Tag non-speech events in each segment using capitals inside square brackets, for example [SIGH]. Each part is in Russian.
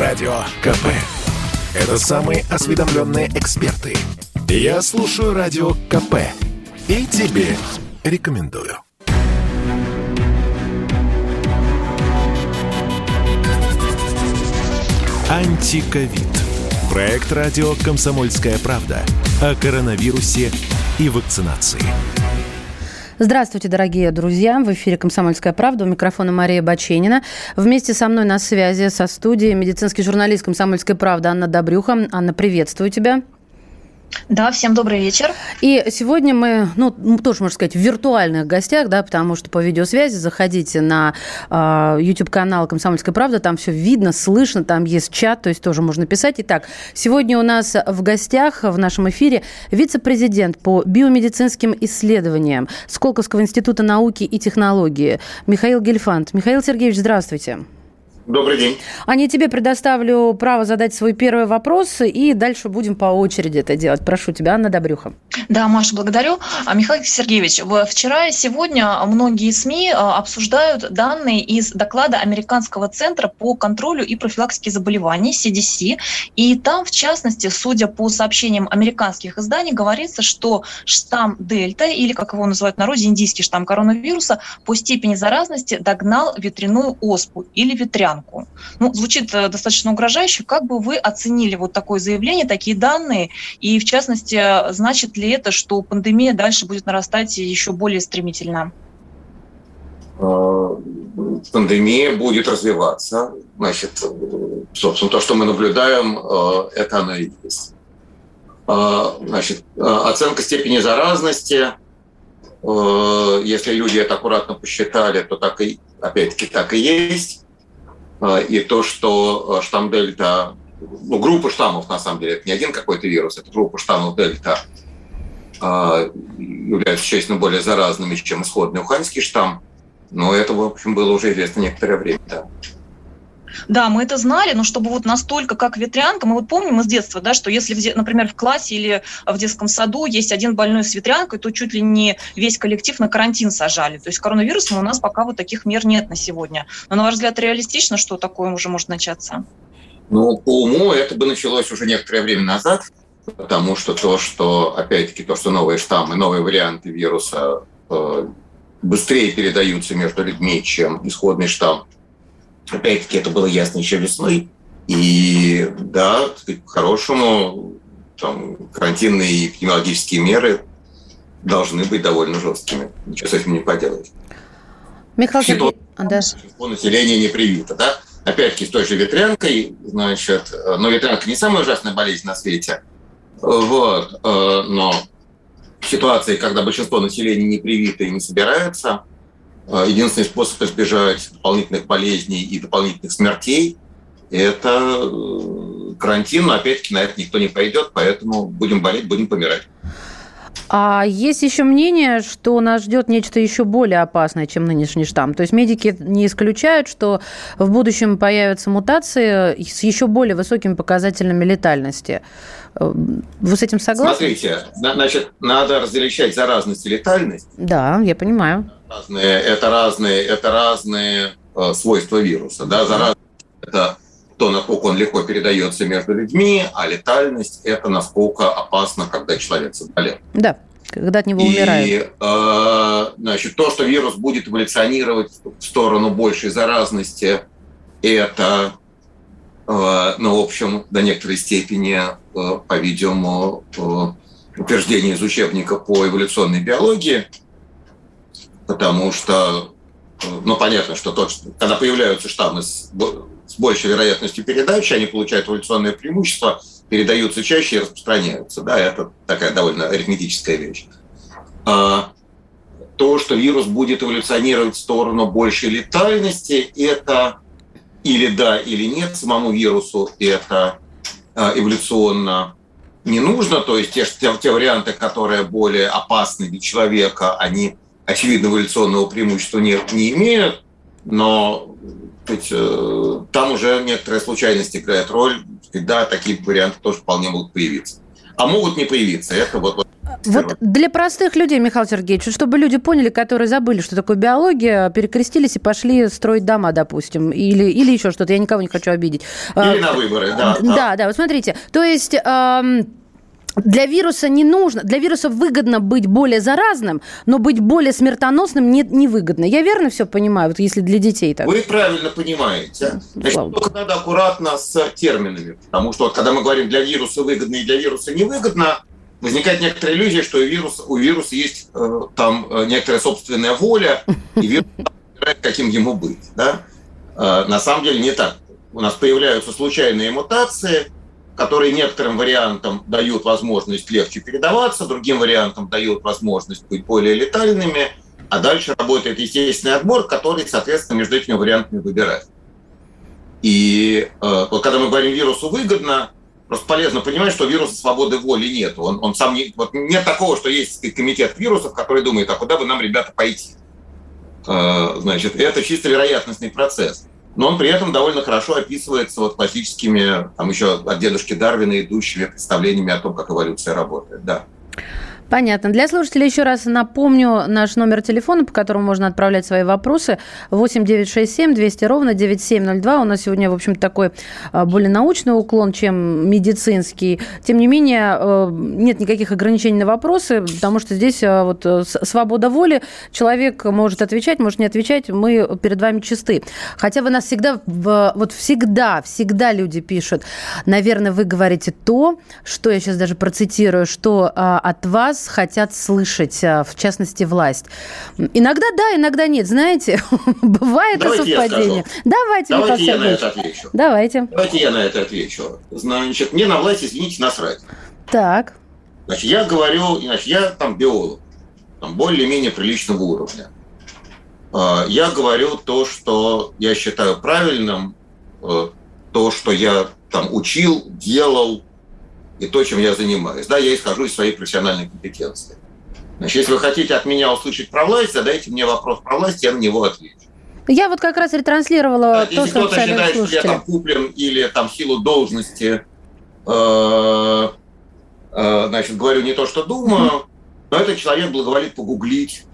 Радио КП. Это самые осведомленные эксперты. Я слушаю Радио КП. И тебе рекомендую. Антиковид. Проект радио «Комсомольская правда» о коронавирусе и вакцинации. Здравствуйте, дорогие друзья. В эфире «Комсомольская правда». У микрофона Мария Баченина. Вместе со мной на связи со студией медицинский журналист «Комсомольской правды» Анна Добрюха. Анна, приветствую тебя. Да, всем добрый вечер. И сегодня мы, ну, тоже, можно сказать, в виртуальных гостях, да, потому что по видеосвязи заходите на э, YouTube-канал «Комсомольская правда», там все видно, слышно, там есть чат, то есть тоже можно писать. Итак, сегодня у нас в гостях в нашем эфире вице-президент по биомедицинским исследованиям Сколковского института науки и технологии Михаил Гельфанд. Михаил Сергеевич, здравствуйте. Добрый день. Аня, тебе предоставлю право задать свой первый вопрос, и дальше будем по очереди это делать. Прошу тебя, Анна Добрюха. Да, Маша, благодарю. А, Михаил Сергеевич, вчера и сегодня многие СМИ а, обсуждают данные из доклада Американского центра по контролю и профилактике заболеваний, CDC, и там, в частности, судя по сообщениям американских изданий, говорится, что штамм Дельта, или, как его называют в народе, индийский штамм коронавируса, по степени заразности догнал ветряную оспу или ветрянку рамку. Ну, звучит э, достаточно угрожающе. Как бы вы оценили вот такое заявление, такие данные? И, в частности, значит ли это, что пандемия дальше будет нарастать еще более стремительно? Э, пандемия будет развиваться. Значит, собственно, то, что мы наблюдаем, э, это оно и есть. Значит, оценка степени заразности, если люди это аккуратно посчитали, то так и, опять-таки, так и есть. А, и то, что а, штамм Дельта, ну, группа штаммов, на самом деле, это не один какой-то вирус, это группа штаммов Дельта, а, являются существенно более заразными, чем исходный уханьский штамм. Но это, в общем, было уже известно некоторое время. Да. Да, мы это знали, но чтобы вот настолько, как ветрянка, мы вот помним из детства, да, что если, например, в классе или в детском саду есть один больной с ветрянкой, то чуть ли не весь коллектив на карантин сажали. То есть коронавирусом у нас пока вот таких мер нет на сегодня. Но, на ваш взгляд, реалистично, что такое уже может начаться? Ну, по уму это бы началось уже некоторое время назад, потому что то, что, опять-таки, то, что новые штаммы, новые варианты вируса э, быстрее передаются между людьми, чем исходный штамм, Опять-таки, это было ясно еще весной. И да, по-хорошему, там, карантинные и эпидемиологические меры должны быть довольно жесткими. Ничего с этим не поделать. Михаил Сергеевич, да. Большинство населения не привито, да? Опять-таки, с той же ветрянкой, значит, но ветрянка не самая ужасная болезнь на свете, вот, э, но в ситуации, когда большинство населения не привито и не собирается, а, единственный способ избежать дополнительных болезней и дополнительных смертей – это э, карантин. Но опять-таки на это никто не пойдет, поэтому будем болеть, будем помирать. А есть еще мнение, что нас ждет нечто еще более опасное, чем нынешний штамм. То есть медики не исключают, что в будущем появятся мутации с еще более высокими показателями летальности. Э, вы с этим согласны? Смотрите, значит, надо различать заразность и летальность. Да, я понимаю разные, это разные, это разные э, свойства вируса. Да? Заразность – это то, насколько он легко передается между людьми, а летальность – это насколько опасно, когда человек заболел. Да, когда от него умирают. И э, значит, то, что вирус будет эволюционировать в сторону большей заразности, это, э, ну, в общем, до некоторой степени, э, по-видимому, э, утверждение из учебника по эволюционной биологии – потому что, ну, понятно, что тот, когда появляются штаммы с, с большей вероятностью передачи, они получают эволюционное преимущество, передаются чаще и распространяются. Да, это такая довольно арифметическая вещь. А, то, что вирус будет эволюционировать в сторону большей летальности, это или да, или нет самому вирусу, это а, эволюционно не нужно. То есть те, те, те варианты, которые более опасны для человека, они очевидного эволюционного преимущества не, не имеют, но там уже некоторая случайность играет роль, когда такие варианты тоже вполне могут появиться. А могут не появиться. Это вот, вот Вот для простых людей, Михаил Сергеевич, чтобы люди поняли, которые забыли, что такое биология, перекрестились и пошли строить дома, допустим, или, или еще что-то, я никого не хочу обидеть. Или а, на выборы, да. Да, да, да вот смотрите, то есть... Эм, для вируса не нужно, для вируса выгодно быть более заразным, но быть более смертоносным не, не выгодно. Я верно все понимаю, вот если для детей так? Вы правильно понимаете. Значит, только надо аккуратно с терминами, потому что вот, когда мы говорим для вируса выгодно и для вируса невыгодно, возникает некоторая иллюзия, что у вируса, у вируса есть э, там э, некоторая собственная воля, и вирус [LAUGHS] выбирает, каким ему быть. Да? Э, на самом деле не так. У нас появляются случайные мутации – которые некоторым вариантам дают возможность легче передаваться, другим вариантам дают возможность быть более летальными, а дальше работает естественный отбор, который, соответственно, между этими вариантами выбирает. И э, вот когда мы говорим вирусу выгодно, просто полезно понимать, что вируса свободы воли нет. Он, он сам не, вот нет такого, что есть комитет вирусов, который думает, а куда бы нам, ребята, пойти. Э, значит, это чисто вероятностный процесс но он при этом довольно хорошо описывается вот классическими, там еще от дедушки Дарвина идущими представлениями о том, как эволюция работает. Да. Понятно. Для слушателей еще раз напомню наш номер телефона, по которому можно отправлять свои вопросы. 8 967 200 ровно 9702. У нас сегодня, в общем такой а, более научный уклон, чем медицинский. Тем не менее, э, нет никаких ограничений на вопросы, потому что здесь а, вот э, свобода воли. Человек может отвечать, может не отвечать. Мы перед вами чисты. Хотя вы нас всегда, вот всегда, всегда люди пишут. Наверное, вы говорите то, что я сейчас даже процитирую, что а, от вас вас хотят слышать, а, в частности, власть. Иногда да, иногда нет. Знаете, [LAUGHS] бывает Давайте совпадение. Давайте, Давайте я на это отвечу. Давайте. Давайте я на это отвечу. Значит, мне на власть, извините, насрать. Так. Значит, я говорю, значит, я там биолог, там более-менее приличного уровня. А, я говорю то, что я считаю правильным, э, то, что я там учил, делал, и то, чем я занимаюсь. Да, я исхожу из своей профессиональной компетенции. Значит, если вы хотите от меня услышать про власть, задайте мне вопрос про власть, я на него отвечу. Я вот как раз ретранслировала да, то, если что кто-то считает, слушатели. что я там куплен или там силу должности, э, э, значит, говорю не то, что думаю, но этот человек благоволит погуглить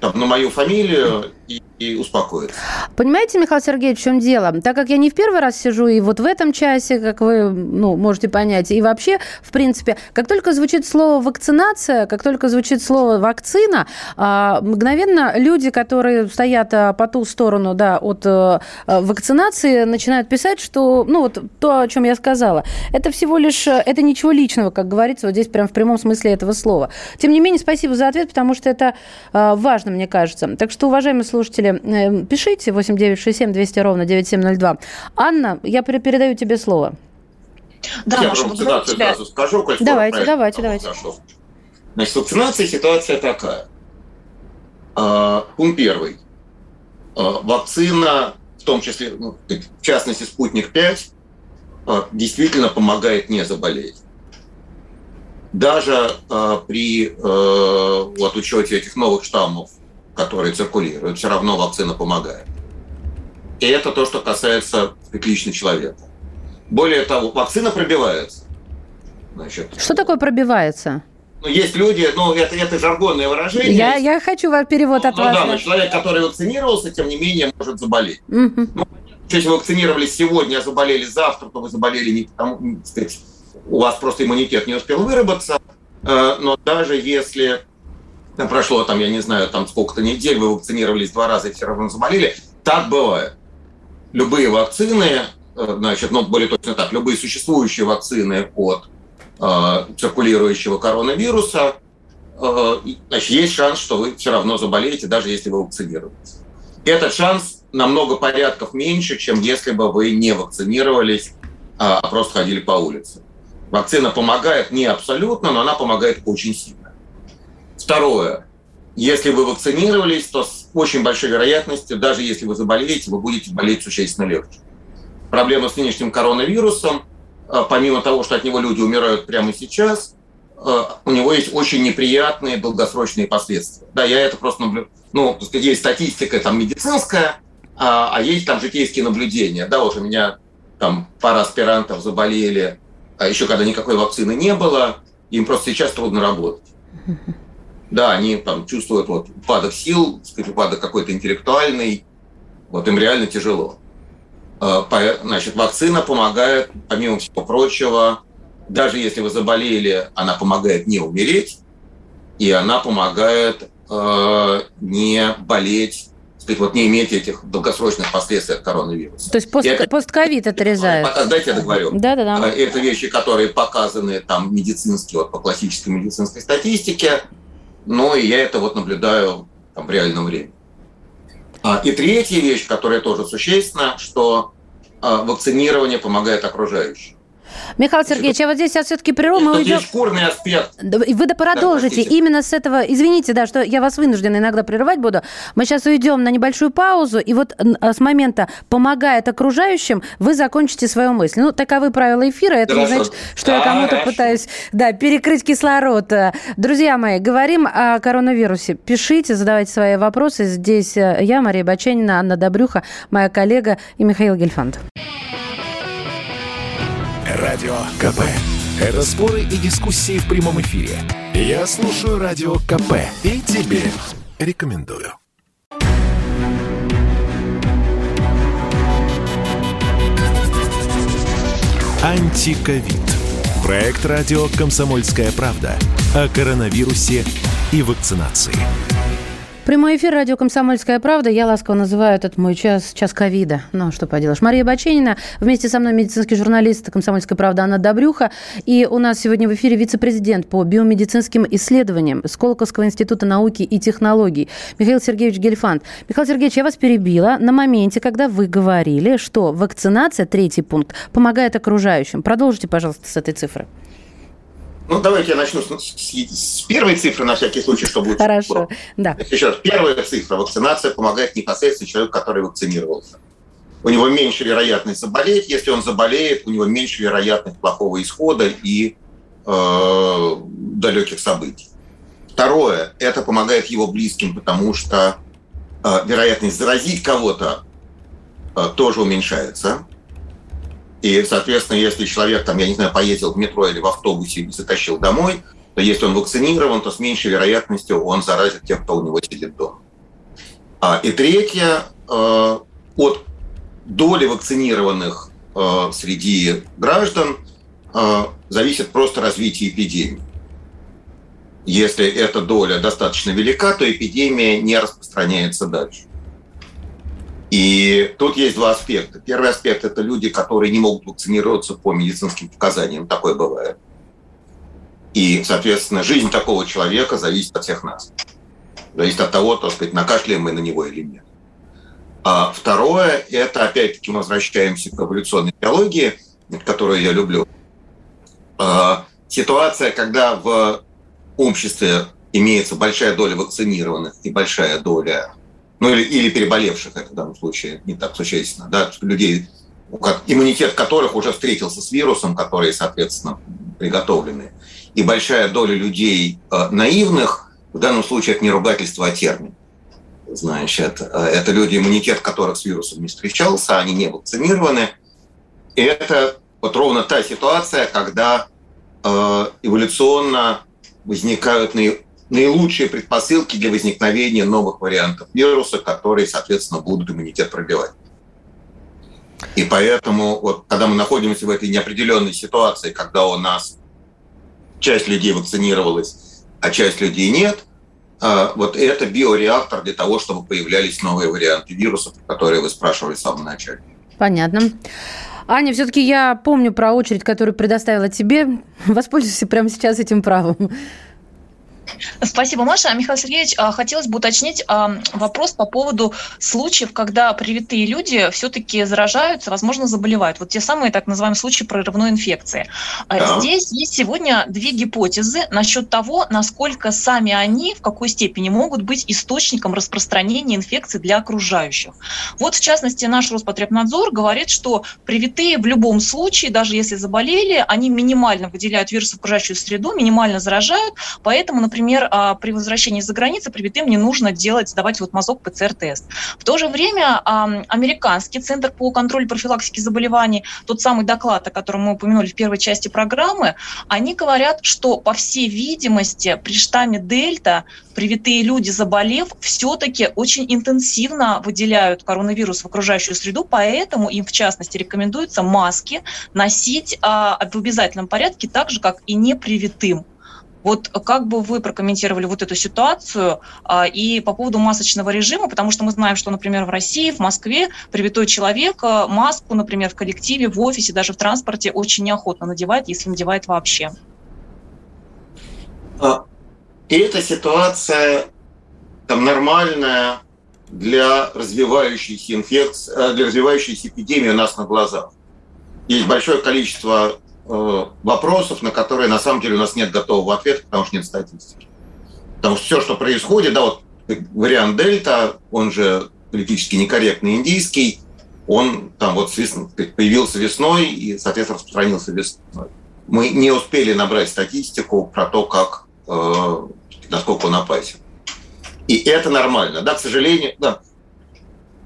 там, на мою фамилию и, и успокоиться. Понимаете, Михаил Сергеевич, в чем дело? Так как я не в первый раз сижу и вот в этом часе, как вы ну, можете понять, и вообще, в принципе, как только звучит слово вакцинация, как только звучит слово вакцина, а, мгновенно люди, которые стоят а, по ту сторону да, от а, вакцинации, начинают писать, что ну, вот то, о чем я сказала, это всего лишь, это ничего личного, как говорится, вот здесь прям в прямом смысле этого слова. Тем не менее, спасибо за ответ, потому что это важно, мне кажется. Так что, уважаемые слушатели, э, пишите 8967 200 ровно 9702. Анна, я передаю тебе слово. Да, я про вакцинацию тебя... сразу скажу. Коль давайте, давайте, давайте. Зашел. Значит, вакцинация ситуация такая. А, пункт первый. А, вакцина, в том числе, ну, в частности, спутник-5, а, действительно помогает не заболеть даже при э, вот, учете этих новых штаммов, которые циркулируют, все равно вакцина помогает. И это то, что касается лично человека. Более того, вакцина пробивается. Значит, что такое пробивается? Ну, есть люди, ну, это, это жаргонное выражение. Я, я хочу перевод от ну, вас. Да, но человек, который вакцинировался, тем не менее, может заболеть. Угу. Ну, если вы вакцинировались сегодня, а заболели завтра, то вы заболели не потому, сказать, у вас просто иммунитет не успел выработаться, э, но даже если там прошло, там, я не знаю, там сколько-то недель, вы вакцинировались два раза и все равно заболели, так бывает. Любые вакцины, э, значит, ну, более точно так, любые существующие вакцины от э, циркулирующего коронавируса, э, значит, есть шанс, что вы все равно заболеете, даже если вы вакцинировались. Этот шанс намного порядков меньше, чем если бы вы не вакцинировались, а просто ходили по улице. Вакцина помогает не абсолютно, но она помогает очень сильно. Второе. Если вы вакцинировались, то с очень большой вероятностью, даже если вы заболеете, вы будете болеть существенно легче. Проблема с нынешним коронавирусом, э, помимо того, что от него люди умирают прямо сейчас, э, у него есть очень неприятные долгосрочные последствия. Да, я это просто наблюдаю. Ну, есть статистика там медицинская, а, а есть там житейские наблюдения. Да, вот у меня там пара аспирантов заболели а еще когда никакой вакцины не было, им просто сейчас трудно работать. Да, они там чувствуют вот упадок сил, упадок какой-то интеллектуальный, вот им реально тяжело. А, значит, вакцина помогает, помимо всего прочего, даже если вы заболели, она помогает не умереть, и она помогает э, не болеть сказать, вот не иметь этих долгосрочных последствий от коронавируса. То есть пост, это, постковид отрезает. Дайте я договорю. Да, да, да. Это вещи, которые показаны там медицински, вот по классической медицинской статистике. Ну, и я это вот наблюдаю там, в реальном времени. А, и третья вещь, которая тоже существенна, что а, вакцинирование помогает окружающим. Михаил Сергеевич, я вот здесь сейчас все-таки прерву. Мы уйдем... есть курный аспект. Вы да продолжите. Именно с этого... Извините, да, что я вас вынуждена иногда прерывать буду. Мы сейчас уйдем на небольшую паузу, и вот а, с момента «помогает окружающим» вы закончите свою мысль. Ну, таковы правила эфира. Это Хорошо. не значит, что да, я кому-то пытаюсь да, перекрыть кислород. Друзья мои, говорим о коронавирусе. Пишите, задавайте свои вопросы. Здесь э, я, Мария Баченина, Анна Добрюха, моя коллега и Михаил Гельфанд. Радио КП. Это споры и дискуссии в прямом эфире. Я слушаю Радио КП и тебе рекомендую. Антиковид. Проект радио «Комсомольская правда» о коронавирусе и вакцинации. Прямой эфир радио «Комсомольская правда». Я ласково называю этот мой час, час ковида. Ну, что поделаешь. Мария Баченина. Вместе со мной медицинский журналист «Комсомольской правды» Анна Добрюха. И у нас сегодня в эфире вице-президент по биомедицинским исследованиям Сколковского института науки и технологий Михаил Сергеевич Гельфанд. Михаил Сергеевич, я вас перебила на моменте, когда вы говорили, что вакцинация, третий пункт, помогает окружающим. Продолжите, пожалуйста, с этой цифры. Ну, давайте я начну с, с, с первой цифры, на всякий случай, чтобы лучше Хорошо, было. да. Еще раз, первая цифра. Вакцинация помогает непосредственно человеку, который вакцинировался. У него меньше вероятность заболеть. Если он заболеет, у него меньше вероятность плохого исхода и э, далеких событий. Второе, это помогает его близким, потому что э, вероятность заразить кого-то э, тоже уменьшается. И, соответственно, если человек, там, я не знаю, поездил в метро или в автобусе и затащил домой, то если он вакцинирован, то с меньшей вероятностью он заразит тех, кто у него сидит дома. А, и третье, э, от доли вакцинированных э, среди граждан э, зависит просто развитие эпидемии. Если эта доля достаточно велика, то эпидемия не распространяется дальше. И тут есть два аспекта. Первый аспект – это люди, которые не могут вакцинироваться по медицинским показаниям. Такое бывает. И, соответственно, жизнь такого человека зависит от всех нас. Зависит от того, так сказать, накашляем мы на него или нет. А второе – это, опять-таки, мы возвращаемся к эволюционной биологии, которую я люблю. А, ситуация, когда в обществе имеется большая доля вакцинированных и большая доля ну или, или переболевших, это в данном случае не так существенно, да, людей, иммунитет которых уже встретился с вирусом, которые, соответственно, приготовлены. И большая доля людей э, наивных, в данном случае это не ругательство, а термин. Значит, э, это люди, иммунитет которых с вирусом не встречался, они не вакцинированы. И это вот ровно та ситуация, когда э, эволюционно возникают наилучшие предпосылки для возникновения новых вариантов вируса, которые, соответственно, будут иммунитет пробивать. И поэтому, вот, когда мы находимся в этой неопределенной ситуации, когда у нас часть людей вакцинировалась, а часть людей нет, а, вот это биореактор для того, чтобы появлялись новые варианты вирусов, которые вы спрашивали в самом начале. Понятно. Аня, все-таки я помню про очередь, которую предоставила тебе. [LAUGHS] Воспользуйся прямо сейчас этим правом. Спасибо, Маша. Михаил Сергеевич, а, хотелось бы уточнить а, вопрос по поводу случаев, когда привитые люди все-таки заражаются, возможно, заболевают. Вот те самые так называемые случаи прорывной инфекции. А, да. Здесь есть сегодня две гипотезы насчет того, насколько сами они в какой степени могут быть источником распространения инфекции для окружающих. Вот, в частности, наш Роспотребнадзор говорит, что привитые в любом случае, даже если заболели, они минимально выделяют вирус в окружающую среду, минимально заражают, поэтому, например, например, а, при возвращении за границу привитым не нужно делать, сдавать вот мазок ПЦР-тест. В то же время американский центр по контролю профилактики заболеваний, тот самый доклад, о котором мы упомянули в первой части программы, они говорят, что, по всей видимости, при штамме Дельта привитые люди, заболев, все-таки очень интенсивно выделяют коронавирус в окружающую среду, поэтому им, в частности, рекомендуется маски носить а, в обязательном порядке, так же, как и непривитым. Вот как бы вы прокомментировали вот эту ситуацию а, и по поводу масочного режима, потому что мы знаем, что, например, в России, в Москве привитой человек а, маску, например, в коллективе, в офисе, даже в транспорте очень неохотно надевает, если надевает вообще. А, и эта ситуация там нормальная для развивающейся инфекции, э, для развивающейся эпидемии у нас на глазах. Есть большое количество вопросов, на которые на самом деле у нас нет готового ответа, потому что нет статистики. Потому что все, что происходит, да, вот вариант дельта, он же политически некорректный индийский, он там вот появился весной и, соответственно, распространился весной. Мы не успели набрать статистику про то, как Э, насколько он опасен. И это нормально. Да, к сожалению, да.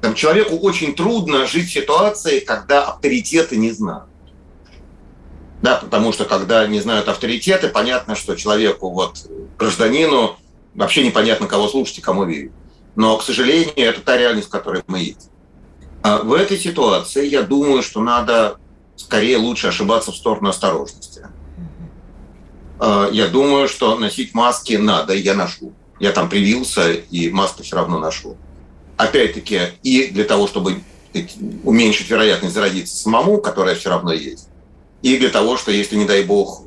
Там человеку очень трудно жить в ситуации, когда авторитеты не знают. Да, потому что когда не знают авторитеты, понятно, что человеку, вот, гражданину, вообще непонятно, кого слушать и кому верить. Но, к сожалению, это та реальность, в которой мы есть. А в этой ситуации я думаю, что надо скорее лучше ошибаться в сторону осторожности. А, я думаю, что носить маски надо, я ношу. Я там привился, и маски все равно ношу. Опять-таки, и для того, чтобы уменьшить вероятность заразиться самому, которая все равно есть, и для того, что если, не дай бог,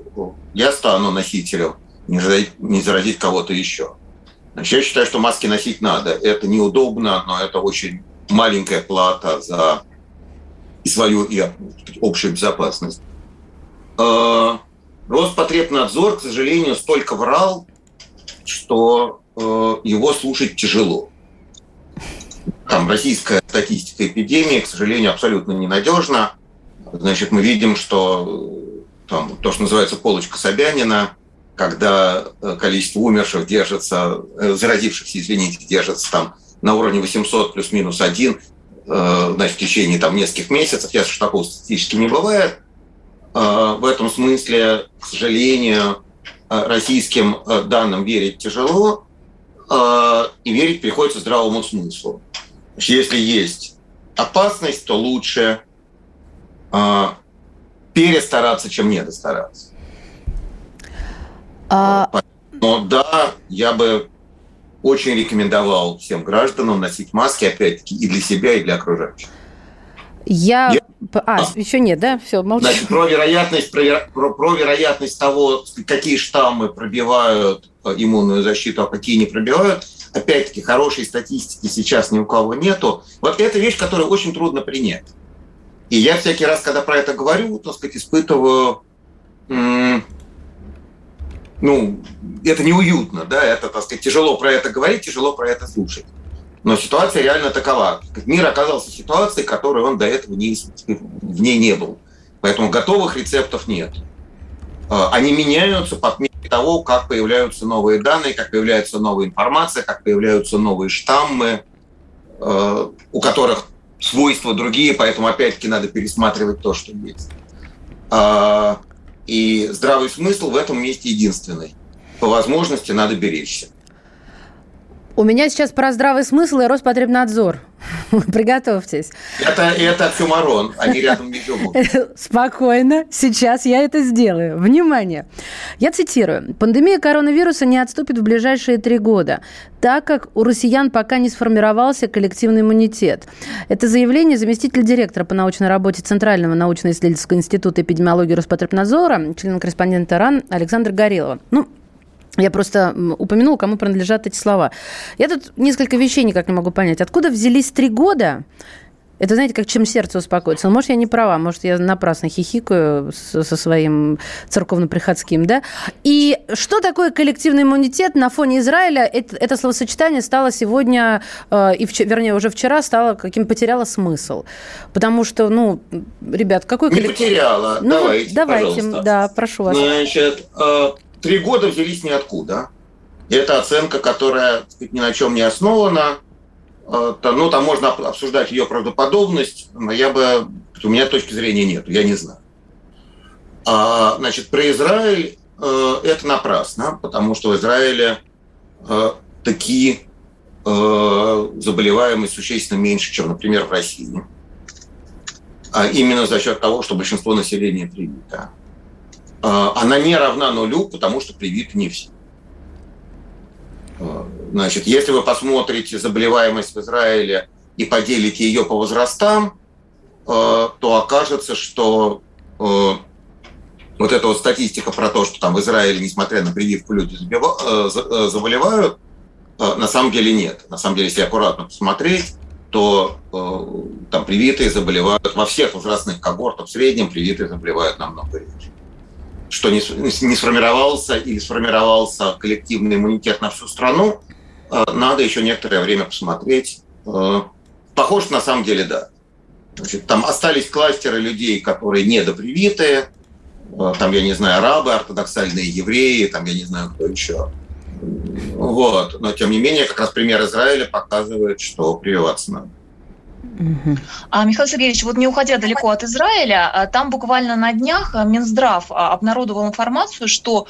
я стану носителем, не заразить, не заразить кого-то еще. Значит, я считаю, что маски носить надо. Это неудобно, но это очень маленькая плата за свою и общую безопасность. А, Роспотребнадзор, к сожалению, столько врал, что э, его слушать тяжело. Там российская статистика эпидемии, к сожалению, абсолютно ненадежна. Значит, мы видим, что э, там, то, что называется полочка Собянина, когда э, количество умерших держится, э, заразившихся, извините, держится там на уровне 800 плюс-минус 1, значит, в течение там нескольких месяцев. Ясно, что такого статистически не бывает – в этом смысле, к сожалению, российским данным верить тяжело, и верить приходится здравому смыслу. Если есть опасность, то лучше перестараться, чем недостараться. А... Но да, я бы очень рекомендовал всем гражданам носить маски, опять-таки, и для себя, и для окружающих. Я... я а, а, еще нет, да? Все, молчу. Значит, про вероятность, про, про, про вероятность того, какие штаммы пробивают э, иммунную защиту, а какие не пробивают, опять-таки, хорошей статистики сейчас ни у кого нету. Вот это вещь, которую очень трудно принять. И я всякий раз, когда про это говорю, так сказать, испытываю, ну, это неуютно, да, это, так сказать, тяжело про это говорить, тяжело про это слушать. Но ситуация реально такова. Мир оказался в ситуации, которой он до этого не, в ней не был. Поэтому готовых рецептов нет. А, они меняются по мере того, как появляются новые данные, как появляется новая информация, как появляются новые штаммы, а, у которых свойства другие, поэтому опять-таки надо пересматривать то, что есть. А, и здравый смысл в этом месте единственный. По возможности надо беречься. У меня сейчас про здравый смысл и Роспотребнадзор. [LAUGHS] Приготовьтесь. Это, это оксюмарон, они рядом не [LAUGHS] живут. Спокойно, сейчас я это сделаю. Внимание. Я цитирую. «Пандемия коронавируса не отступит в ближайшие три года, так как у россиян пока не сформировался коллективный иммунитет». Это заявление заместитель директора по научной работе Центрального научно-исследовательского института эпидемиологии Роспотребнадзора, член-корреспондента РАН Александр Горелова. Ну, я просто упомянула, кому принадлежат эти слова. Я тут несколько вещей никак не могу понять. Откуда взялись три года? Это, знаете, как чем сердце успокоится. Ну, может, я не права, может, я напрасно хихикаю со, со своим церковно-приходским, да? И что такое коллективный иммунитет на фоне Израиля? Это, это словосочетание стало сегодня, э, и вчера, вернее, уже вчера стало каким потеряло смысл. Потому что, ну, ребят, какой коллектив... Не потеряла. Ну, давайте, давайте, пожалуйста. да, прошу вас. Значит, э Три года взялись ниоткуда. И это оценка, которая сказать, ни на чем не основана. Э, ну, там можно обсуждать ее правдоподобность, но я бы, у меня точки зрения нет, я не знаю. А, значит, про Израиль э, это напрасно, потому что в Израиле э, такие заболеваемость существенно меньше, чем, например, в России. А именно за счет того, что большинство населения привито. Она не равна нулю, потому что привиты не все. Значит, если вы посмотрите заболеваемость в Израиле и поделите ее по возрастам, э, то окажется, что вот эта вот статистика про то, что там в Израиле, несмотря на прививку, люди заболевают, на самом деле нет. На самом деле, если аккуратно посмотреть, то там привитые заболевают во всех возрастных когортах, в среднем привитые заболевают намного реже что не, не сформировался или сформировался коллективный иммунитет на всю страну, э, надо еще некоторое время посмотреть. Э, похоже, на самом деле, да. Значит, там остались кластеры людей, которые недопривитые, э, там, я не знаю, арабы, ортодоксальные евреи, там, я не знаю, кто еще. Вот. Но, тем не менее, как раз пример Израиля показывает, что прививаться надо. А, Михаил Сергеевич, вот не уходя далеко от Израиля, а, там буквально на днях а, Минздрав а, обнародовал информацию, что,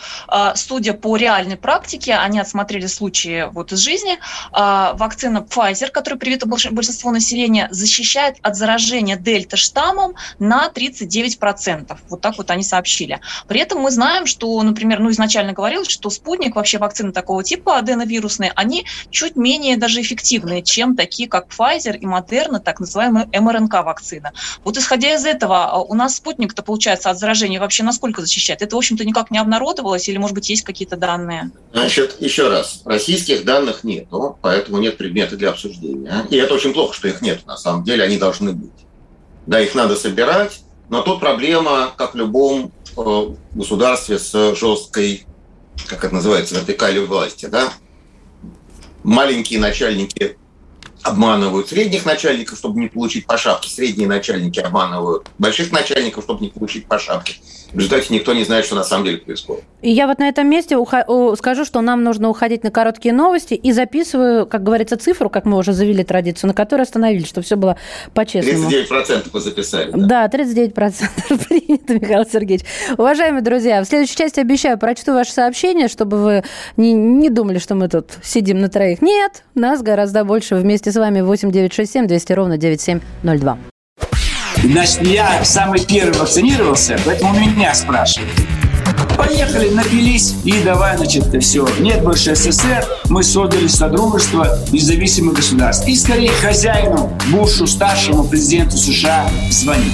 судя по реальной практике, они отсмотрели случаи вот из жизни, вакцина Pfizer, которая привита большинство населения, защищает от заражения дельта-штаммом на 39%. Вот так вот они сообщили. При этом мы знаем, что, например, ну изначально говорилось, что спутник, вообще вакцины такого типа аденовирусные, они чуть менее даже эффективные, чем такие, как Pfizer и Moderna, так называемая МРНК-вакцина. Вот исходя из этого, а, у нас спутник-то, получается, от заражения вообще насколько защищает? Это, в общем-то, никак не обнародовалось или, может быть, есть какие-то данные? Значит, еще раз, российских данных нет, поэтому нет предмета для обсуждения. И это очень плохо, что их нет. На самом деле они должны быть. Да, их надо собирать, но тут проблема, как в любом э, государстве с жесткой, как это называется, вертикалью власти, да, маленькие начальники обманывают средних начальников, чтобы не получить по шапке. Средние начальники обманывают больших начальников, чтобы не получить по шапке. В результате никто не знает, что на самом деле происходит. И я вот на этом месте скажу, что нам нужно уходить на короткие новости и записываю, как говорится, цифру, как мы уже завели традицию, на которой остановились, чтобы все было по-честному. 39% вы записали. Да, да 39% [LAUGHS] принято, Михаил Сергеевич. Уважаемые друзья, в следующей части обещаю, прочту ваше сообщение, чтобы вы не, не думали, что мы тут сидим на троих. Нет, нас гораздо больше. Вместе с вами 8 967 200 ровно 9702. Значит, я самый первый вакцинировался, поэтому меня спрашивают. Поехали, напились и давай, значит, все. Нет больше СССР, мы создали Содружество независимых государств. И скорее хозяину Бушу, старшему президенту США, звонить.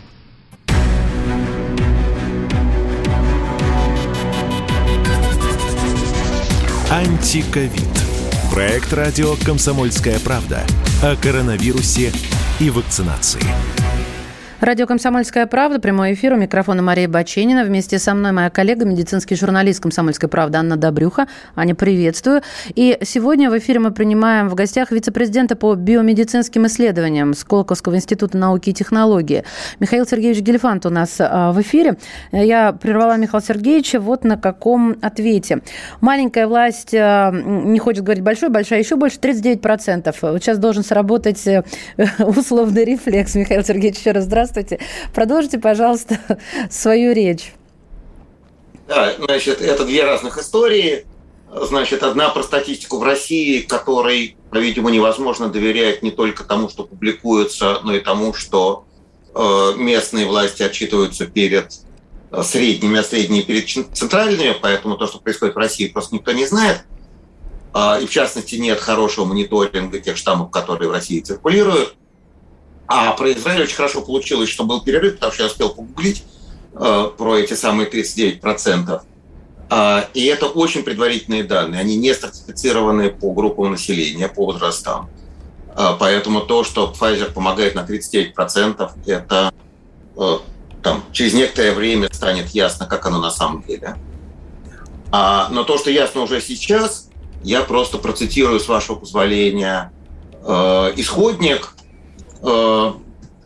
Антиковид. Проект радио «Комсомольская правда» о коронавирусе и вакцинации. Радио «Комсомольская правда», прямой эфир, у микрофона Мария Баченина. Вместе со мной моя коллега, медицинский журналист «Комсомольской правды» Анна Добрюха. Аня, приветствую. И сегодня в эфире мы принимаем в гостях вице-президента по биомедицинским исследованиям Сколковского института науки и технологии. Михаил Сергеевич Гельфант у нас а, в эфире. Я прервала Михаила Сергеевича вот на каком ответе. Маленькая власть а, не хочет говорить большой, большая еще больше, 39%. Вот сейчас должен сработать э, [LAUGHS] условный рефлекс. Михаил Сергеевич, еще раз здравствуйте. Здравствуйте. Продолжите, пожалуйста, [LAUGHS] свою речь. Да, значит, это две разных истории. Значит, одна про статистику в России, которой, по-видимому, невозможно доверять не только тому, что публикуется, но и тому, что э, местные власти отчитываются перед э, средними, а средние перед центральными, поэтому то, что происходит в России, просто никто не знает. А, и в частности, нет хорошего мониторинга тех штаммов, которые в России циркулируют. А про Израиль очень хорошо получилось, что был перерыв, потому что я успел погуглить э, про эти самые 39%. А, и это очень предварительные данные. Они не стратифицированы по группам населения, по возрастам. А, поэтому то, что Pfizer помогает на 39%, это э, там, через некоторое время станет ясно, как оно на самом деле. А, но то, что ясно уже сейчас, я просто процитирую, с вашего позволения, э, исходник. Э,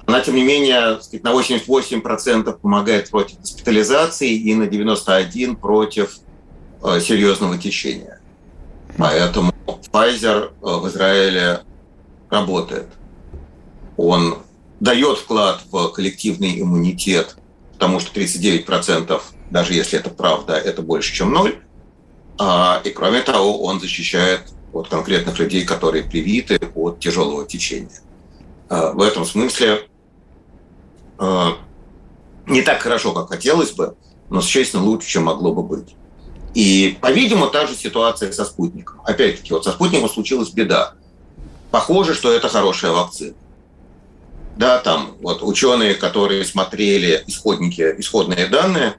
она, тем не менее, сказать, на 88% помогает против госпитализации и на 91% против э, серьезного течения. Поэтому Pfizer э, в Израиле работает. Он дает вклад в коллективный иммунитет, потому что 39%, даже если это правда, это больше, чем ноль. А, и кроме того, он защищает от конкретных людей, которые привиты от тяжелого течения. А, в этом смысле а, не так хорошо, как хотелось бы, но существенно лучше, чем могло бы быть. И, по-видимому, та же ситуация со спутником. Опять-таки, вот со спутником случилась беда. Похоже, что это хорошая вакцина. Да, там вот ученые, которые смотрели исходники, исходные данные,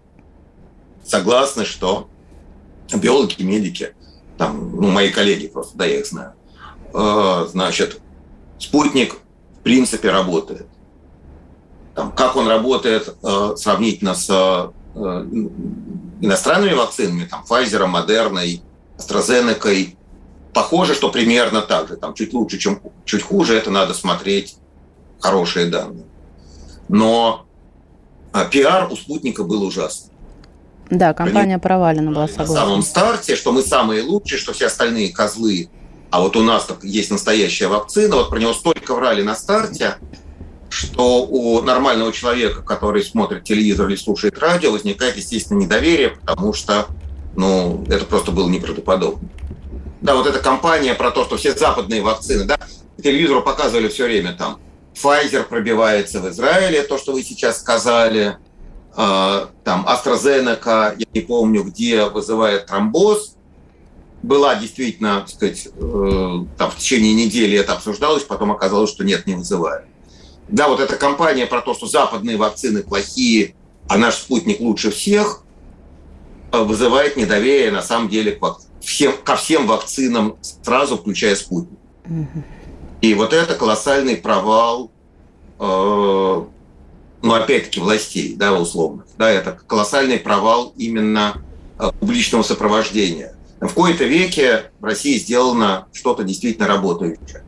согласны, что биологи, медики, там, ну, мои коллеги просто, да, я их знаю, э, значит, спутник принципе работает. Там, как он работает э, сравнительно с э, иностранными вакцинами, там, Pfizer, Moderna, AstraZeneca, похоже, что примерно так же. Там чуть лучше, чем чуть хуже, это надо смотреть хорошие данные. Но а, пиар у спутника был ужасный. Да, компания провалена была, согласна. На самом старте, что мы самые лучшие, что все остальные козлы, а вот у нас есть настоящая вакцина, вот про него столько врали на старте, что у нормального человека, который смотрит телевизор или слушает радио, возникает, естественно, недоверие, потому что ну, это просто было неправдоподобно. Да, вот эта компания про то, что все западные вакцины, да, телевизору показывали все время там, Pfizer пробивается в Израиле, то, что вы сейчас сказали, а, там AstraZeneca, я не помню, где вызывает тромбоз. Была действительно, так сказать, э, там в течение недели это обсуждалось, потом оказалось, что нет, не вызывает. Да, вот эта кампания про то, что западные вакцины плохие, а наш спутник лучше всех, э, вызывает недоверие на самом деле к всем, ко всем вакцинам сразу, включая спутник. И вот это колоссальный провал э, ну, опять-таки, властей, да, условно. Да, это колоссальный провал именно э, публичного сопровождения. В кои-то веке в России сделано что-то действительно работающее.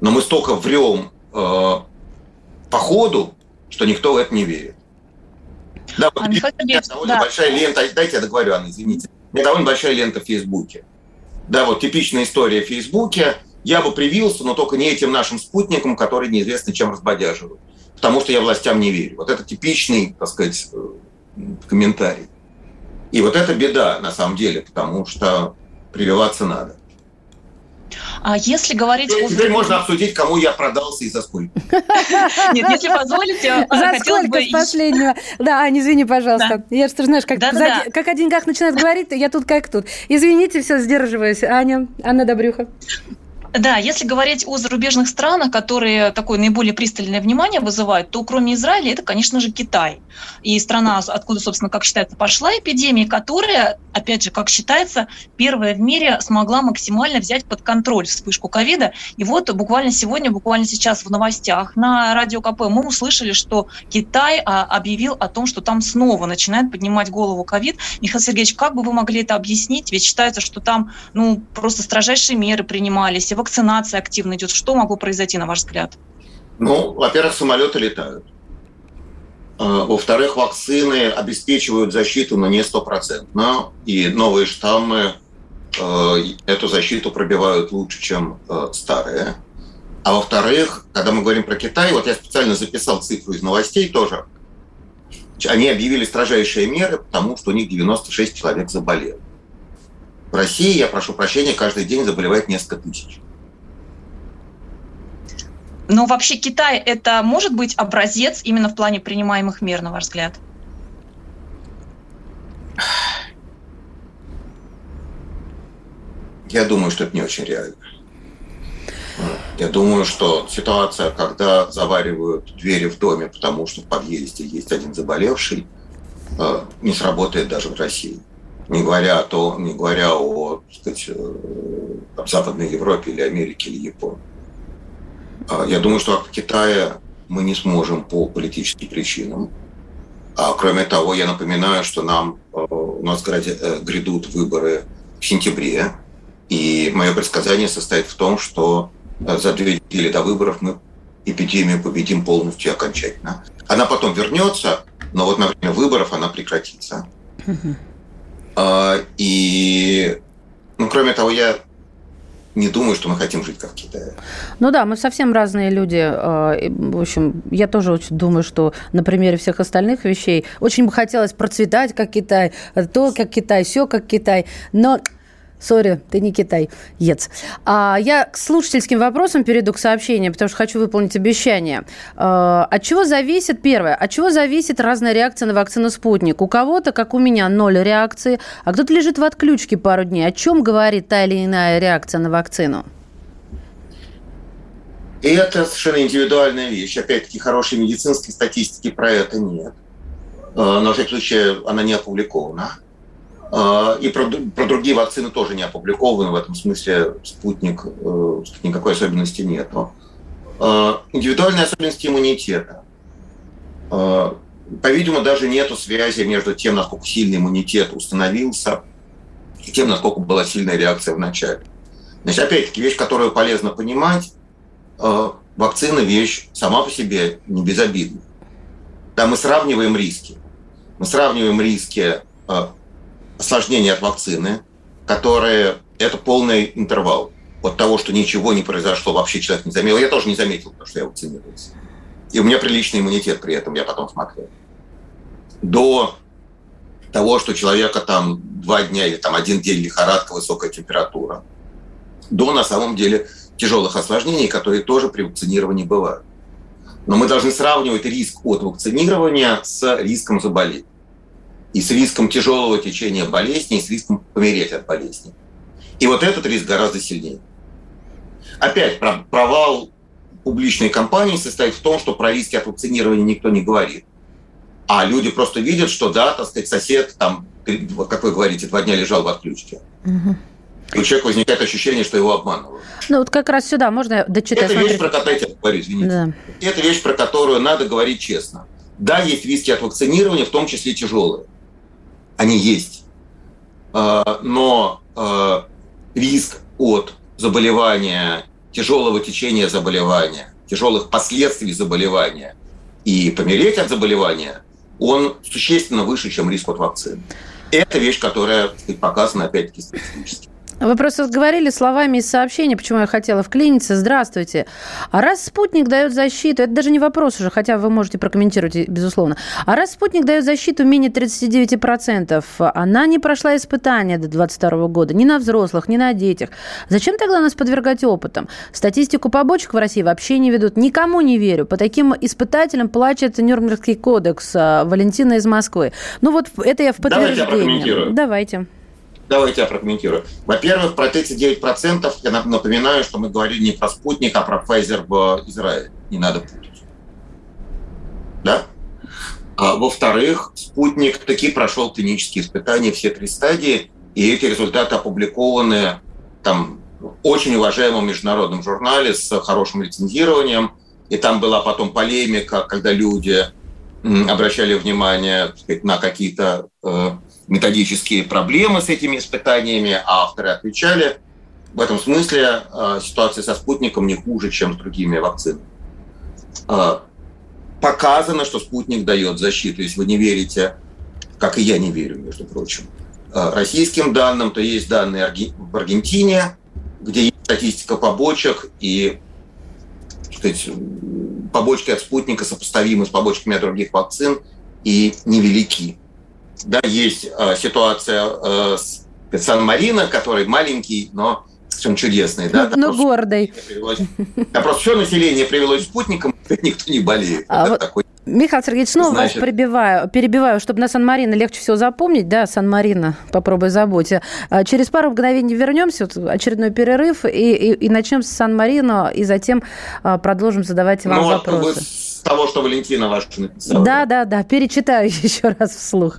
Но мы столько врем э, по ходу, что никто в это не верит. Да, вот, а, довольно да. большая лента, дайте я договорю, Анна, извините. У меня довольно большая лента в Фейсбуке. Да, вот типичная история в Фейсбуке. Я бы привился, но только не этим нашим спутникам, которые неизвестно чем разбодяживают потому что я властям не верю. Вот это типичный, так сказать, э, комментарий. И вот это беда на самом деле, потому что прививаться надо. А если говорить теперь, о... Теперь можно обсудить, кому я продался и за сколько. [LAUGHS] Нет, если позволите, За сколько с последнего? Да, Аня, извини, пожалуйста. Я что знаешь, как о деньгах начинают говорить, я тут как тут. Извините, все, сдерживаюсь. Аня, Анна Добрюха. Да, если говорить о зарубежных странах, которые такое наиболее пристальное внимание вызывают, то кроме Израиля это, конечно же, Китай. И страна, откуда, собственно, как считается, пошла эпидемия, которая, опять же, как считается, первая в мире смогла максимально взять под контроль вспышку ковида. И вот буквально сегодня, буквально сейчас в новостях на радио КП мы услышали, что Китай а, объявил о том, что там снова начинает поднимать голову ковид. Михаил Сергеевич, как бы вы могли это объяснить? Ведь считается, что там ну, просто строжайшие меры принимались, вакцинация активно идет. Что могло произойти, на ваш взгляд? Ну, во-первых, самолеты летают. А, во-вторых, вакцины обеспечивают защиту, но не стопроцентно. И новые штаммы э, эту защиту пробивают лучше, чем э, старые. А во-вторых, когда мы говорим про Китай, вот я специально записал цифру из новостей тоже. Они объявили строжайшие меры, потому что у них 96 человек заболело. В России, я прошу прощения, каждый день заболевает несколько тысяч. Но вообще Китай это может быть образец именно в плане принимаемых мер, на ваш взгляд? Я думаю, что это не очень реально. Я думаю, что ситуация, когда заваривают двери в доме, потому что в подъезде есть один заболевший, э, не сработает даже в России. не говоря, то, не говоря о сказать, э, о Западной Европе или Америке или Японии. А, я думаю, что от Китая мы не сможем по политическим причинам. А кроме того, я напоминаю, что нам э, у нас э, грядут выборы в сентябре, и мое предсказание состоит в том, что за две недели до выборов мы эпидемию победим полностью и окончательно. Она потом вернется, но вот на время выборов она прекратится. А, и, ну, кроме того, я не думаю, что мы хотим жить как в Китае. Ну да, мы совсем разные люди. А, в общем, я тоже очень думаю, что на примере всех остальных вещей очень бы хотелось процветать как Китай, то как Китай, все как Китай. Но Сори, ты не китаец. А я к слушательским вопросам перейду к сообщениям, потому что хочу выполнить обещание. А, от чего зависит, первое, от чего зависит разная реакция на вакцину «Спутник»? У кого-то, как у меня, ноль реакции, а кто-то лежит в отключке пару дней. О чем говорит та или иная реакция на вакцину? И это совершенно индивидуальная вещь. Опять-таки, хорошей медицинской статистики про это нет. А, но, в всяком случае, она не опубликована. А, и про, про другие вакцины тоже не опубликованы. В этом смысле спутник, э, никакой особенности нет. А, индивидуальные особенности иммунитета. А, по-видимому, даже нет связи между тем, насколько сильный иммунитет установился, и тем, насколько была сильная реакция в начале. Значит, опять-таки, вещь, которую полезно понимать, вакцина – вещь сама по себе не безобидна. Да, мы сравниваем риски. Мы сравниваем риски осложнения от вакцины, которые это полный интервал от того, что ничего не произошло, вообще человек не заметил. Я тоже не заметил, потому что я вакцинировался. И у меня приличный иммунитет при этом, я потом смотрел. До того, что человека там два дня или там один день лихорадка, высокая температура, до на самом деле тяжелых осложнений, которые тоже при вакцинировании бывают. Но мы должны сравнивать риск от вакцинирования с риском заболеть и с риском тяжелого течения болезни, и с риском помереть от болезни. И вот этот риск гораздо сильнее. Опять провал публичной кампании состоит в том, что про риски от вакцинирования никто не говорит. А люди просто видят, что да, так сказать, сосед там, как вы говорите, два дня лежал в отключке. Угу. И у человека возникает ощущение, что его обманывают. Ну вот как раз сюда можно дочитать. Это вещь, про которую я говорю, извините. Да. Это вещь, про которую надо говорить честно. Да, есть риски от вакцинирования, в том числе тяжелые они есть. А, но а, риск от заболевания, тяжелого течения заболевания, тяжелых последствий заболевания и помереть от заболевания, он существенно выше, чем риск от вакцины. Это вещь, которая показана, опять-таки, статистически. Вы просто говорили словами из сообщения, почему я хотела вклиниться. Здравствуйте. А раз спутник дает защиту, это даже не вопрос уже, хотя вы можете прокомментировать, безусловно. А раз спутник дает защиту менее 39%, она не прошла испытания до 2022 года ни на взрослых, ни на детях. Зачем тогда нас подвергать опытам? Статистику побочек в России вообще не ведут. Никому не верю. По таким испытателям плачет Нюрнбергский кодекс а, Валентина из Москвы. Ну вот это я в подтверждение. Давайте. Давайте. Давайте я прокомментирую. Во-первых, про 39% я напоминаю, что мы говорили не про спутник, а про Pfizer в Израиле. Не надо путать. Да? А, во-вторых, спутник таки прошел клинические испытания, все три стадии, и эти результаты опубликованы там, очень уважаемом международном журнале с хорошим лицензированием. И там была потом полемика, когда люди обращали внимание сказать, на какие-то э, методические проблемы с этими испытаниями, а авторы отвечали. В этом смысле э, ситуация со спутником не хуже, чем с другими вакцинами. Э, показано, что спутник дает защиту. Если вы не верите, как и я не верю, между прочим, э, российским данным, то есть данные в Аргентине, где есть статистика побочек, и сказать, побочки от спутника сопоставимы с побочками от других вакцин и невелики. Да, есть э, ситуация э, с Сан-Марино, который маленький, но скажем, чудесный. Да? Но, но гордый. Да, просто все население привелось спутником, никто не болеет. А вот, такой... Михаил Сергеевич, снова Значит... вас перебиваю, перебиваю, чтобы на Сан-Марино легче всего запомнить. Да, Сан-Марино, попробуй забудь. А через пару мгновений вернемся, вот очередной перерыв, и, и, и начнем с Сан-Марино, и затем а, продолжим задавать вам ну, вопросы. Вот, с того, что Валентина ваша написала. Да, да, да, перечитаю [LAUGHS] еще раз вслух.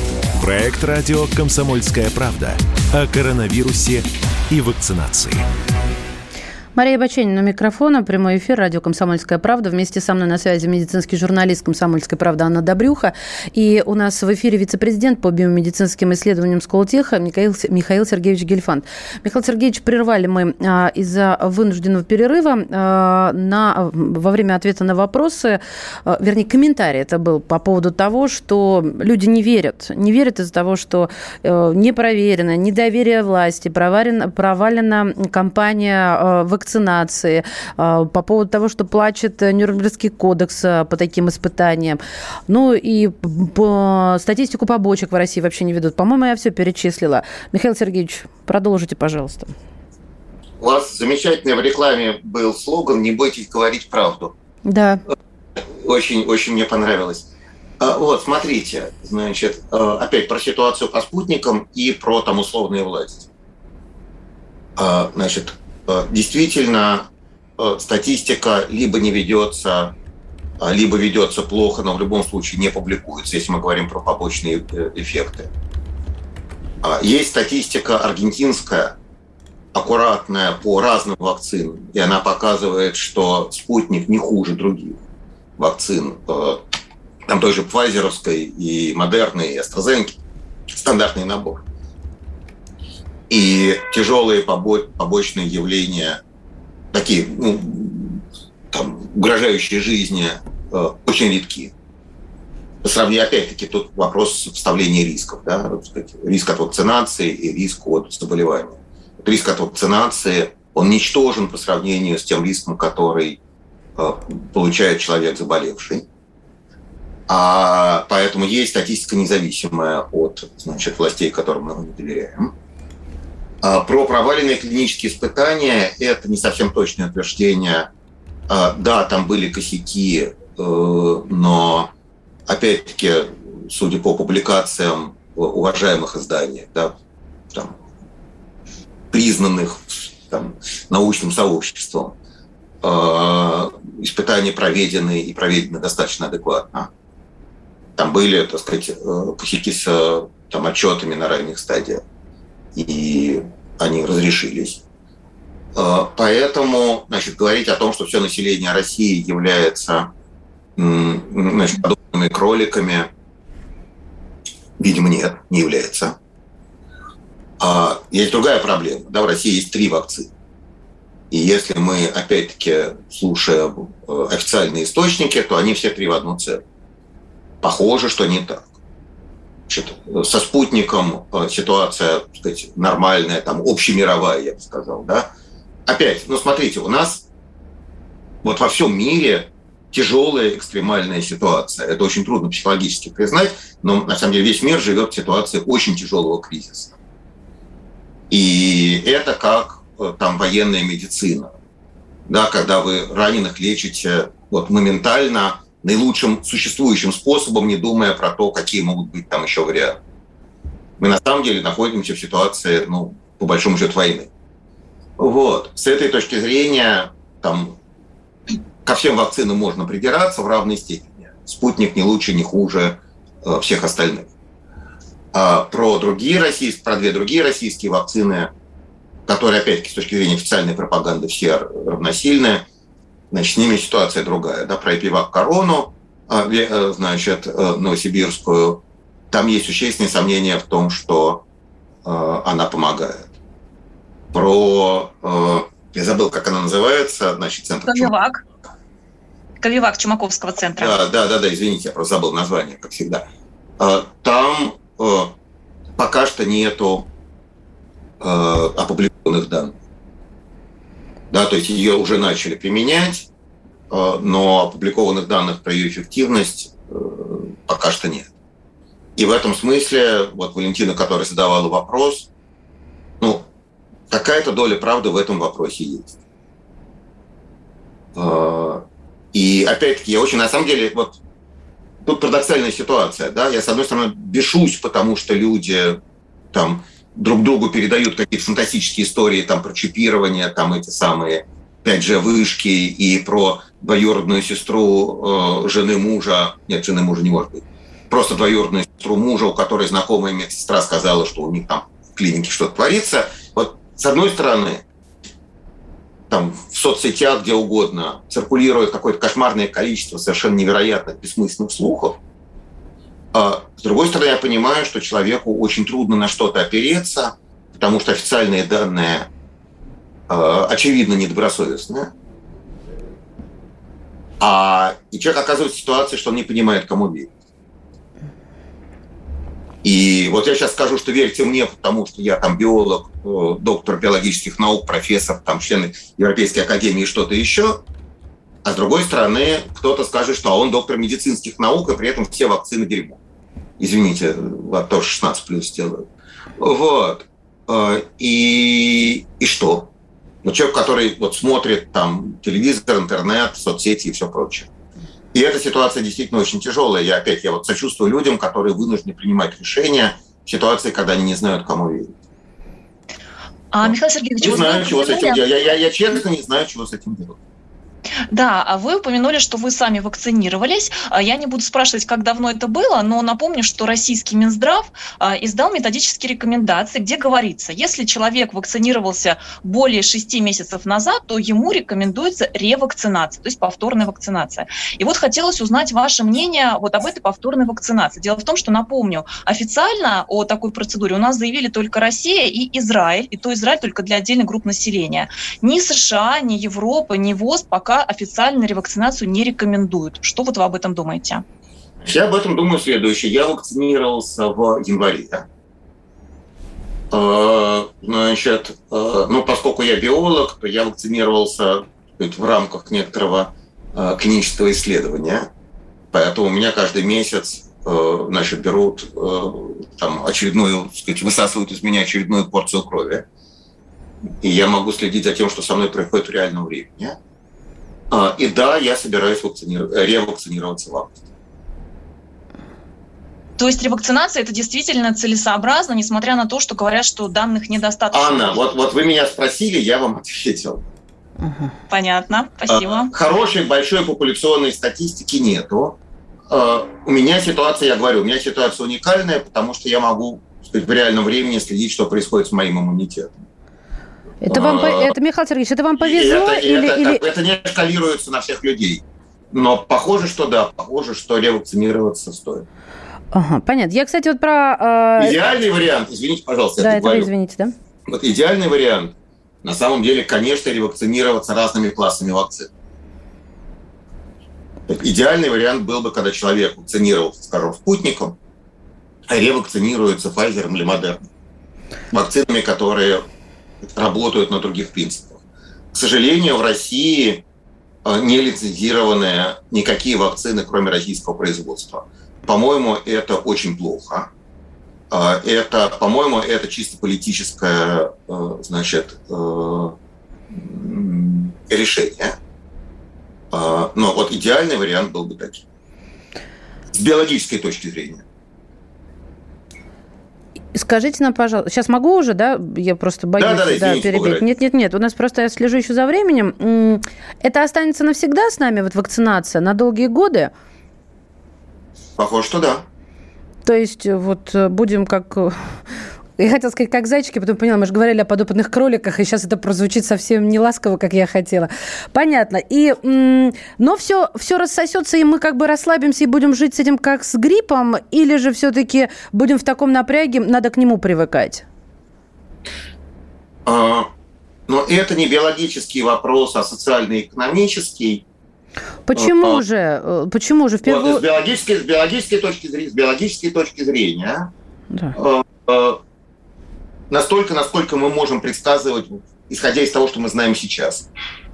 Проект радио «Комсомольская правда» о коронавирусе и вакцинации. Мария Баченина у микрофона, прямой эфир, радио «Комсомольская правда». Вместе со мной на связи медицинский журналист «Комсомольской правды» Анна Добрюха. И у нас в эфире вице-президент по биомедицинским исследованиям Сколтеха Михаил, Михаил Сергеевич Гельфанд. Михаил Сергеевич, прервали мы а, из-за вынужденного перерыва а, на, во время ответа на вопросы, а, вернее, комментарий это был по поводу того, что люди не верят. Не верят из-за того, что а, не проверено, недоверие власти, провалена, провалена кампания а, вакцинации, а, по поводу того, что плачет Нюрнбергский кодекс а, по таким испытаниям. Ну и по статистику побочек в России вообще не ведут. По-моему, я все перечислила. Михаил Сергеевич, продолжите, пожалуйста. У вас замечательный в рекламе был слоган «Не бойтесь говорить правду». Да. Очень, очень мне понравилось. А, вот, смотрите, значит, опять про ситуацию по спутникам и про там условные власти. Значит, действительно э, статистика либо не ведется, а, либо ведется плохо, но в любом случае не публикуется, если мы говорим про побочные э, эффекты. А, есть статистика аргентинская, аккуратная по разным вакцинам, и она показывает, что спутник не хуже других вакцин, там той же Pfizer'овской и Модерной, и AstraZeneca, стандартный набор. И тяжелые побочные явления, такие, ну, там, угрожающие жизни, э, очень редки. По сравнению, опять-таки, тут вопрос вставления рисков. Да? Риск от вакцинации и риск от заболевания. Риск от вакцинации, он ничтожен по сравнению с тем риском, который э, получает человек заболевший. А поэтому есть статистика независимая от значит, властей, которым мы не доверяем. А, про проваленные клинические испытания – это не совсем точное утверждение. А, да, там были косяки, э, но, опять-таки, судя по публикациям уважаемых изданий, да, там, признанных там, научным сообществом, а, испытания проведены и проведены достаточно адекватно. Там были, так сказать, э, косяки с там, отчетами на ранних стадиях и они разрешились. А, поэтому значит, говорить о том, что все население России является значит, подобными кроликами, видимо, нет, не является. А есть другая проблема. Да, в России есть три вакцины. И если мы, опять-таки, слушаем э, официальные источники, то они все три в одну цель. Похоже, что не так. Значит, со спутником э, ситуация, так сказать, нормальная, там, общемировая, я бы сказал, да. Опять, ну, смотрите, у нас вот во всем мире тяжелая экстремальная ситуация. Это очень трудно психологически признать, но на самом деле весь мир живет в ситуации очень тяжелого кризиса. И это как э, там военная медицина. Да, когда вы раненых лечите вот моментально, наилучшим существующим способом, не думая про то, какие могут быть там еще варианты. Мы на самом деле находимся в ситуации, ну, по большому счету, войны. Вот. С этой точки зрения, там, ко всем вакцинам можно придираться в равной степени. Спутник не лучше, не хуже э, всех остальных. А про другие российские, про две другие российские вакцины, которые, опять-таки, с точки зрения официальной пропаганды все равносильные, значит, с ними ситуация другая. Да, про эпивак корону значит, Новосибирскую, там есть существенные сомнения в том, что она помогает. Про, я забыл, как она называется, значит, центр... Ковивак. Ковивак Чумаковского центра. Да, да, да, да, извините, я просто забыл название, как всегда. Там пока что нету опубликованных данных. Да, то есть ее уже начали применять, э, но опубликованных данных про ее эффективность э, пока что нет. И в этом смысле, вот Валентина, которая задавала вопрос, ну, какая-то доля правды в этом вопросе есть. Э, и опять-таки, я очень, на самом деле, вот тут парадоксальная ситуация, да, я, с одной стороны, бешусь, потому что люди там друг другу передают какие-то фантастические истории там про чипирование, там эти самые 5G-вышки и про двоюродную сестру э, жены мужа, нет, жены мужа не может быть, просто двоюродную сестру мужа, у которой знакомая медсестра сказала, что у них там в клинике что-то творится. Вот с одной стороны, там в соцсетях, где угодно, циркулирует какое-то кошмарное количество совершенно невероятных бессмысленных слухов, с другой стороны, я понимаю, что человеку очень трудно на что-то опереться, потому что официальные данные э, очевидно недобросовестные. А и человек оказывается в ситуации, что он не понимает, кому верить. И вот я сейчас скажу, что верьте мне, потому что я там биолог, э, доктор биологических наук, профессор, там член Европейской академии и что-то еще. А с другой стороны, кто-то скажет, что он доктор медицинских наук, и при этом все вакцины дерьмо. Извините, тоже 16 плюс сделаю. Вот. А, и, и что? Ну, человек, который вот смотрит там телевизор, интернет, соцсети и все прочее. И эта ситуация действительно очень тяжелая. Я опять, я вот сочувствую людям, которые вынуждены принимать решения в ситуации, когда они не знают, кому верить. А, Михаил Сергеевич, не знаю, чего с этим делать. Я, я, я честно не знаю, чего с этим делать. Да, а вы упомянули, что вы сами вакцинировались. А я не буду спрашивать, как давно это было, но напомню, что российский Минздрав а, издал методические рекомендации, где говорится, если человек вакцинировался более 6 месяцев назад, то ему рекомендуется ревакцинация, то есть повторная вакцинация. И вот хотелось узнать ваше мнение вот об этой повторной вакцинации. Дело в том, что, напомню, официально о такой процедуре у нас заявили только Россия и Израиль, и то Израиль только для отдельных групп населения. Ни США, ни Европа, ни ВОЗ пока пока официально ревакцинацию не рекомендуют. Что вот вы об этом думаете? Я об этом думаю следующее. Я вакцинировался в январе. А, значит, а, ну, поскольку я биолог, то я вакцинировался в рамках некоторого а, клинического исследования. Поэтому у меня каждый месяц значит, берут там очередную, так сказать, высасывают из меня очередную порцию крови. И я могу следить за тем, что со мной происходит в реальном времени. А, и да, я собираюсь вакцинировать, ревакцинироваться в августе. То есть ревакцинация это действительно целесообразно, несмотря на то, что говорят, что данных недостаточно. Анна, вот, вот вы меня спросили, я вам [LAUGHS] ответил. Понятно, спасибо. А, хорошей большой популяционной статистики нету. А, у меня ситуация, я говорю, у меня ситуация уникальная, потому что я могу сказать, в реальном времени следить, что происходит с моим иммунитетом. Это вам, а, это, Михаил Сергеевич, это вам повезло? Это, или, это, или... это не эскалируется на всех людей. Но похоже, что да, похоже, что ревакцинироваться стоит. Ага, понятно. Я, кстати, вот про... Э... Идеальный вариант, извините, пожалуйста, Да, это говорю. извините, да? Вот идеальный вариант, на самом деле, конечно, ревакцинироваться разными классами вакцин. Идеальный вариант был бы, когда человек вакцинировался, скажем, спутником, а ревакцинируется Pfizer или Moderna. Вакцинами, которые работают на других принципах. К сожалению, в России э, не лицензированы никакие вакцины, кроме российского производства. По-моему, это очень плохо. Э, это, по-моему, это чисто политическое, э, значит, решение. Но вот идеальный вариант был бы таким. С биологической точки зрения. Скажите нам, пожалуйста, сейчас могу уже, да? Я просто боюсь да, да, да, перебить. Нет, нет, нет. У нас просто я слежу еще за временем. Это останется навсегда с нами, вот вакцинация, на долгие годы? Похоже, что да. То есть вот э, будем как э, Я хотела сказать, как зайчики, потом поняла, мы же говорили о подопытных кроликах, и сейчас это прозвучит совсем не ласково, как я хотела. Понятно. И, но все, все рассосется, и мы как бы расслабимся и будем жить с этим как с гриппом, или же все-таки будем в таком напряге, надо к нему привыкать? А, но это не биологический вопрос, а социально-экономический. Почему а, же? Э, почему же в первую... Вот, с, биологической, с, биологической точки зрения, с биологической точки зрения да. Настолько, насколько мы можем предсказывать, исходя из того, что мы знаем сейчас.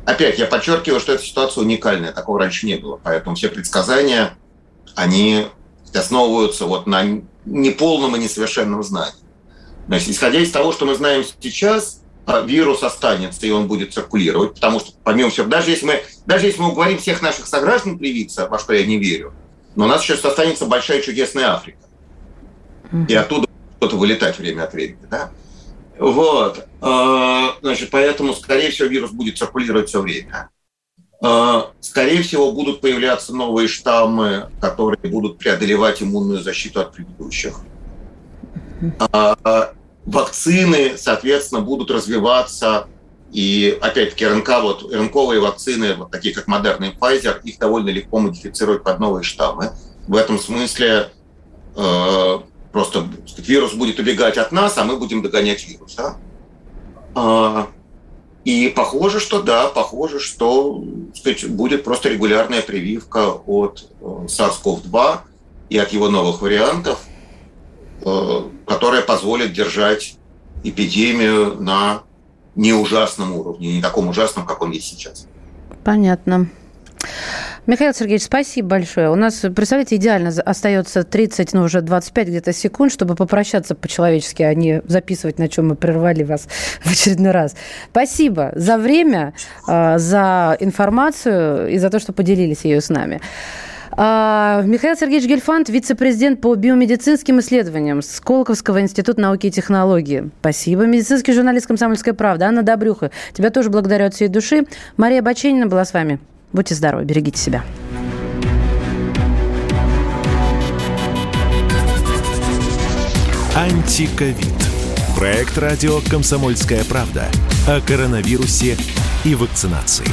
Опять, я подчеркиваю, что эта ситуация уникальная, такого раньше не было. Поэтому все предсказания, они основываются вот на неполном и несовершенном знании. Значит, исходя из того, что мы знаем сейчас, а, вирус останется, и он будет циркулировать, потому что, помимо всего, даже если мы, даже если мы уговорим всех наших сограждан привиться, во что я не верю, но у нас сейчас останется большая чудесная Африка. И оттуда кто-то вылетать время от времени, да? Вот. А, значит, поэтому, скорее всего, вирус будет циркулировать все время. А, скорее всего, будут появляться новые штаммы, которые будут преодолевать иммунную защиту от предыдущих вакцины, соответственно, будут развиваться. И опять-таки РНК, вот РНКовые вакцины, вот такие как Moderna и Pfizer, их довольно легко модифицировать под новые штаммы. В этом смысле просто сказать, вирус будет убегать от нас, а мы будем догонять вируса. Э, и похоже, что да, похоже, что сказать, будет просто регулярная прививка от э, SARS-CoV-2 и от его новых вариантов – Э, которая позволит держать эпидемию на не ужасном уровне, не таком ужасном, как он есть сейчас. Понятно. Михаил Сергеевич, спасибо большое. У нас, представляете, идеально остается 30, ну уже 25 где-то секунд, чтобы попрощаться по-человечески, а не записывать, на чем мы прервали вас [LAUGHS] в очередной раз. Спасибо за время, э, за информацию и за то, что поделились ее с нами. А, Михаил Сергеевич Гельфанд, вице-президент по биомедицинским исследованиям Сколковского института науки и технологии. Спасибо. Медицинский журналист «Комсомольская правда». Анна Добрюха, тебя тоже благодарю от всей души. Мария Баченина была с вами. Будьте здоровы, берегите себя. Антиковид. Проект радио «Комсомольская правда» о коронавирусе и вакцинации.